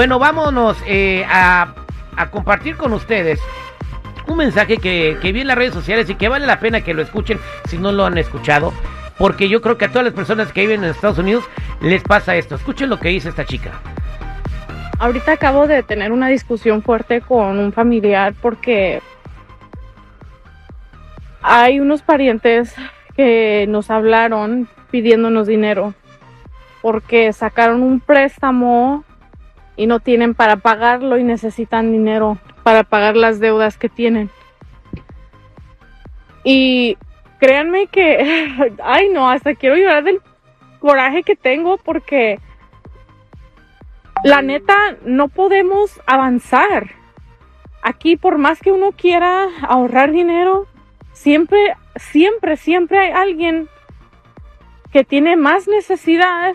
Bueno, vámonos eh, a, compartir con ustedes un mensaje que, que vi en las redes sociales y que vale la pena que lo escuchen si no lo han escuchado, porque yo creo que a todas las personas que viven en Estados Unidos les pasa esto. Escuchen lo que dice esta chica. Ahorita acabo de tener una discusión fuerte con un familiar porque hay unos parientes que nos hablaron pidiéndonos dinero porque sacaron un préstamo y no tienen para pagarlo y necesitan dinero para pagar las deudas que tienen. Y créanme que, ay no, hasta quiero llorar del coraje que tengo porque la neta no podemos avanzar. Aquí por más que uno quiera ahorrar dinero, siempre, siempre, siempre hay alguien que tiene más necesidad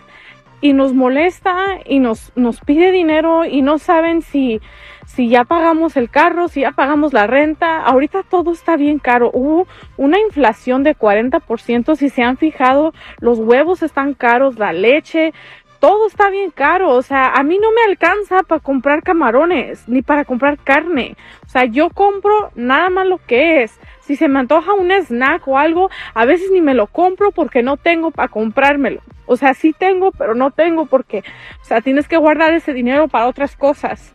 y nos molesta y nos, nos pide dinero y no saben si, si ya pagamos el carro, si ya pagamos la renta. Ahorita todo está bien caro. Hubo una inflación de 40%. Si se han fijado, los huevos están caros, la leche, todo está bien caro. O sea, a mí no me alcanza para comprar camarones ni para comprar carne. O sea, yo compro nada más lo que es. Si se me antoja un snack o algo, a veces ni me lo compro porque no tengo para comprármelo. O sea, sí tengo, pero no tengo porque, o sea, tienes que guardar ese dinero para otras cosas.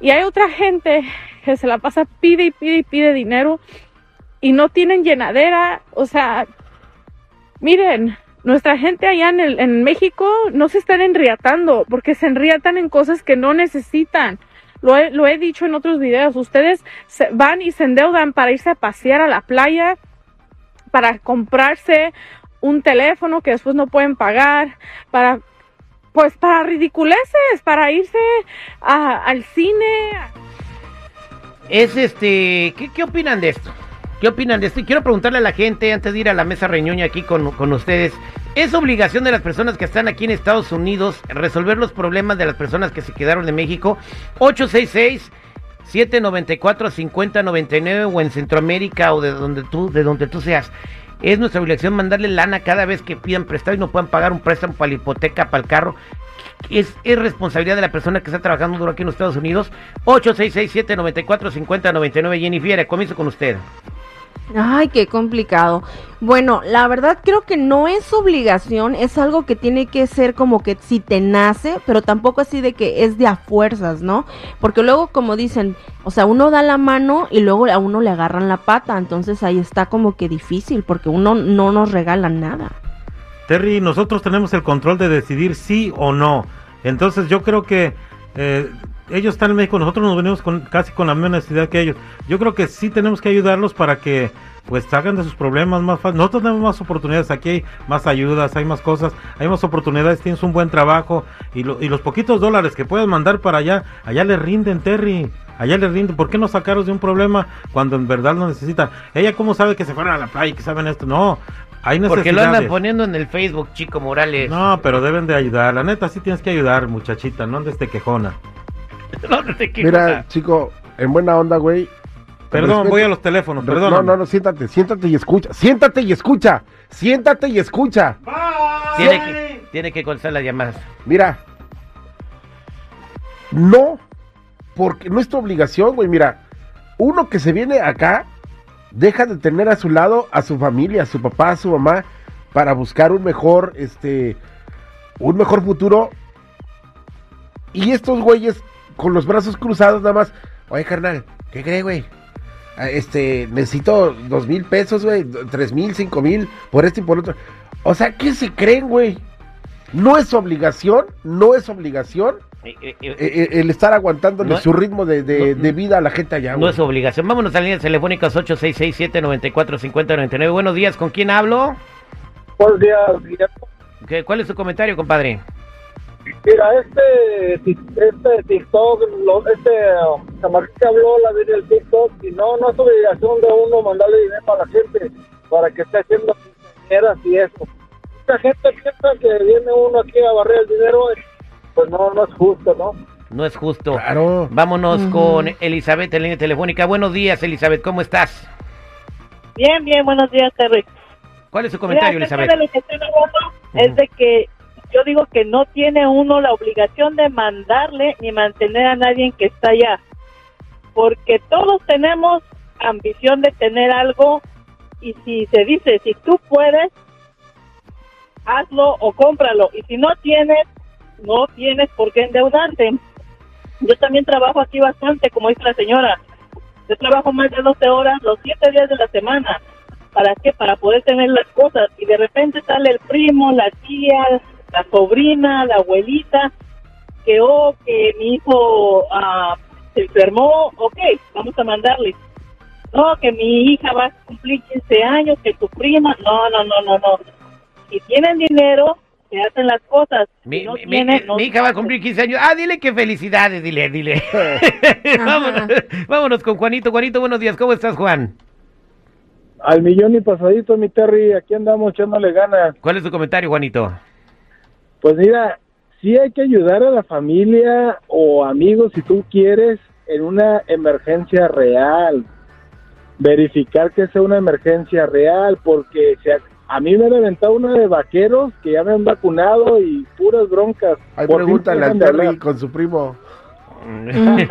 Y hay otra gente que se la pasa pide y pide y pide dinero y no tienen llenadera. O sea, miren, nuestra gente allá en, el, en México no se están enriatando porque se enriatan en cosas que no necesitan. Lo he, dicho en otros videos. Ustedes se van y se endeudan para irse a pasear a la playa, para comprarse un teléfono que después no pueden pagar, para, pues para ridiculeces, para irse al cine. Es este, ¿qué, ¿qué opinan de esto? ¿Qué opinan de esto? Y quiero preguntarle a la gente antes de ir a la mesa reñoña aquí con, con ustedes. ¿Es obligación de las personas que están aquí en Estados Unidos resolver los problemas de las personas que se quedaron de México? 866 794 5099 o en Centroamérica o de donde tú de donde tú seas. Es nuestra obligación mandarle lana cada vez que pidan prestado y no puedan pagar un préstamo para la hipoteca, para el carro. Es, es responsabilidad de la persona que está trabajando duro aquí en los Estados Unidos. 866 794 5099 Jennifer, comienzo con usted. Ay, qué complicado. Bueno, la verdad creo que no es obligación, es algo que tiene que ser como que si te nace, pero tampoco así de que es de a fuerzas, ¿no? Porque luego como dicen, o sea, uno da la mano y luego a uno le agarran la pata, entonces ahí está como que difícil porque uno no nos regala nada. Terry, nosotros tenemos el control de decidir sí o no. Entonces yo creo que eh, ellos están en México, nosotros nos venimos con, casi con la misma necesidad que ellos. Yo creo que sí tenemos que ayudarlos para que pues salgan de sus problemas más fácil. Nosotros tenemos más oportunidades, aquí hay más ayudas, hay más cosas, hay más oportunidades, tienes un buen trabajo y, lo, y los poquitos dólares que puedes mandar para allá, allá le rinden, Terry. Allá le rinden. ¿Por qué no sacaros de un problema cuando en verdad lo necesitan? Ella, ¿cómo sabe que se fueron a la playa y que saben esto? No, hay. Porque lo andan poniendo en el Facebook, Chico Morales. No, pero deben de ayudar. La neta, sí tienes que ayudar, muchachita, no andes de quejona. No, te Mira, chico, en buena onda, güey. Perdón, Respeto- voy a los teléfonos, No, perdón. No, no, no, siéntate, siéntate y escucha. Siéntate y escucha. Siéntate y escucha. Tiene que, tiene que contestar las llamadas. Mira. No, porque no es tu obligación, güey. Mira, uno que se viene acá, deja de tener a su lado a su familia, a su papá, a su mamá, para buscar un mejor, este, un mejor futuro. Y estos güeyes, con los brazos cruzados nada más, oye, carnal, ¿qué cree, güey? Ah, Este, necesito dos mil pesos, güey, tres mil, cinco mil, por este y por otro. O sea, ¿qué se creen, güey? No es obligación, no es obligación Eh, eh, eh, el estar aguantándole No- su ritmo de, de- no- de vida a la gente allá, no güey. es obligación. Vámonos a líneas telefónicas 866-794-5099. Buenos días, ¿con quién hablo? Buenos días, Guillermo. ¿Qué- ¿Cuál es su comentario, compadre? Mira, este, este TikTok, lo, este um, camarón que habló, la vi del TikTok, y no, no es obligación de uno mandarle dinero a la gente para que esté haciendo quinceañeras y eso. Mucha gente piensa que viene uno aquí a barrer el dinero, pues no, no es justo, ¿no? No es justo. Claro. Vámonos con Elizabeth en línea telefónica. Buenos días, Elizabeth, ¿cómo estás? Bien, bien, buenos días, Terry. ¿Cuál es su comentario, Mira, Elizabeth? de lo que estoy hablando es de que yo digo que no tiene uno la obligación de mandarle ni mantener a nadie que está allá, porque todos tenemos ambición de tener algo y si se dice, si tú puedes, hazlo o cómpralo, y si no tienes, no tienes por qué endeudarte. Yo también trabajo aquí bastante, como dice la señora. Yo trabajo más de 12 horas los 7 días de la semana. ¿Para qué? Para poder tener las cosas. Y de repente sale el primo, la tía, la sobrina, la abuelita, que, oh, que mi hijo ah, se enfermó, ok, vamos a mandarle. No, que mi hija va a cumplir 15 años, que tu prima, no, no, no, no, no. Si tienen dinero, se hacen las cosas. Mi, Si no mi- mi- tienen, no mi hija va a cumplir 15 años. Ah, dile que felicidades, dile, dile. vámonos, vámonos con Juanito. Juanito, buenos días. ¿Cómo estás, Juan? Al millón y pasadito, mi Terry, aquí andamos echándole ganas. ¿Cuál es tu comentario, Juanito? Pues mira, sí hay que ayudar a la familia o amigos si tú quieres en una emergencia real. Verificar que sea una emergencia real, porque se ha- a mí me han aventado una de vaqueros que ya me han vacunado y puras broncas. Ahí pregúntale de Terry con su primo.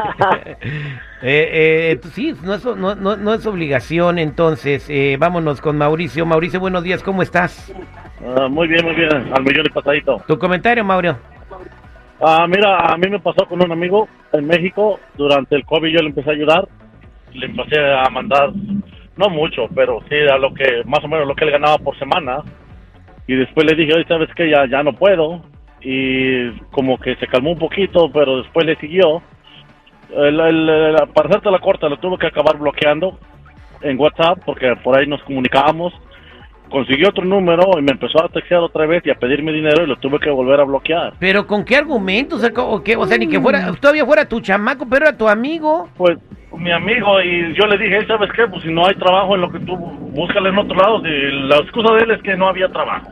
Eh, eh, tú- sí, no es, no, no- no es obligación, entonces eh, vámonos con Mauricio. Mauricio, buenos días, ¿cómo estás? Ah, muy bien, muy bien, al millón y pasadito. Tu comentario, Mauricio. Ah, mira, a mí me pasó con un amigo en México, durante el COVID yo le empecé a ayudar, le empecé a mandar, no mucho, pero sí a lo que, más o menos lo que él ganaba por semana, y después le dije, oye, ¿sabes qué? Ya, ya no puedo, y como que se calmó un poquito, pero después le siguió. El- el- el- para hacerte la corta, lo tuve que acabar bloqueando en WhatsApp, porque por ahí nos comunicábamos, consiguió otro número y me empezó a textear otra vez y a pedirme dinero y lo tuve que volver a bloquear. Pero ¿con qué argumentos? O qué? o sea, ni que fuera, todavía fuera tu chamaco, pero era tu amigo. Pues mi amigo y yo le dije, ¿sabes qué? Pues si no hay trabajo en lo que tú búscale en otro lado. Y la excusa de él es que no había trabajo.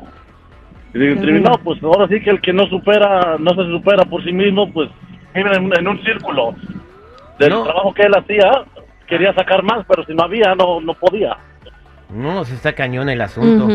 Y mí, no, pues ahora sí que el que no supera, no se supera por sí mismo, pues vive en, en un círculo. Del No. trabajo que él hacía, quería sacar más, pero si no había, no, no podía. No, se está cañón el asunto.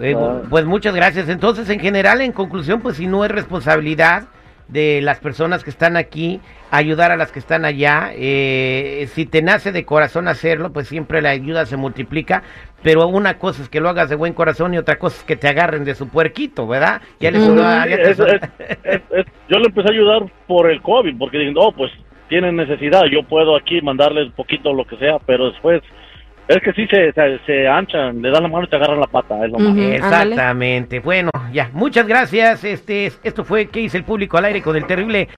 Eh, Ah. Pues muchas gracias. Entonces, en general, en conclusión, pues si no es responsabilidad de las personas que están aquí, ayudar a las que están allá. Eh, si te nace de corazón hacerlo, pues siempre la ayuda se multiplica. Pero una cosa es que lo hagas de buen corazón y otra cosa es que te agarren de su puerquito, ¿verdad? Ya les ya Es- es- es- es- yo le empecé a ayudar por el COVID, porque dije, no, pues tienen necesidad, yo puedo aquí mandarles un poquito lo que sea, pero después es que sí se, se, se anchan, le dan la mano y te agarran la pata, es lo Ujú. malo. Exactamente. Bueno, ya, muchas gracias. Este, esto fue ¿Qué dice el público al aire con el terrible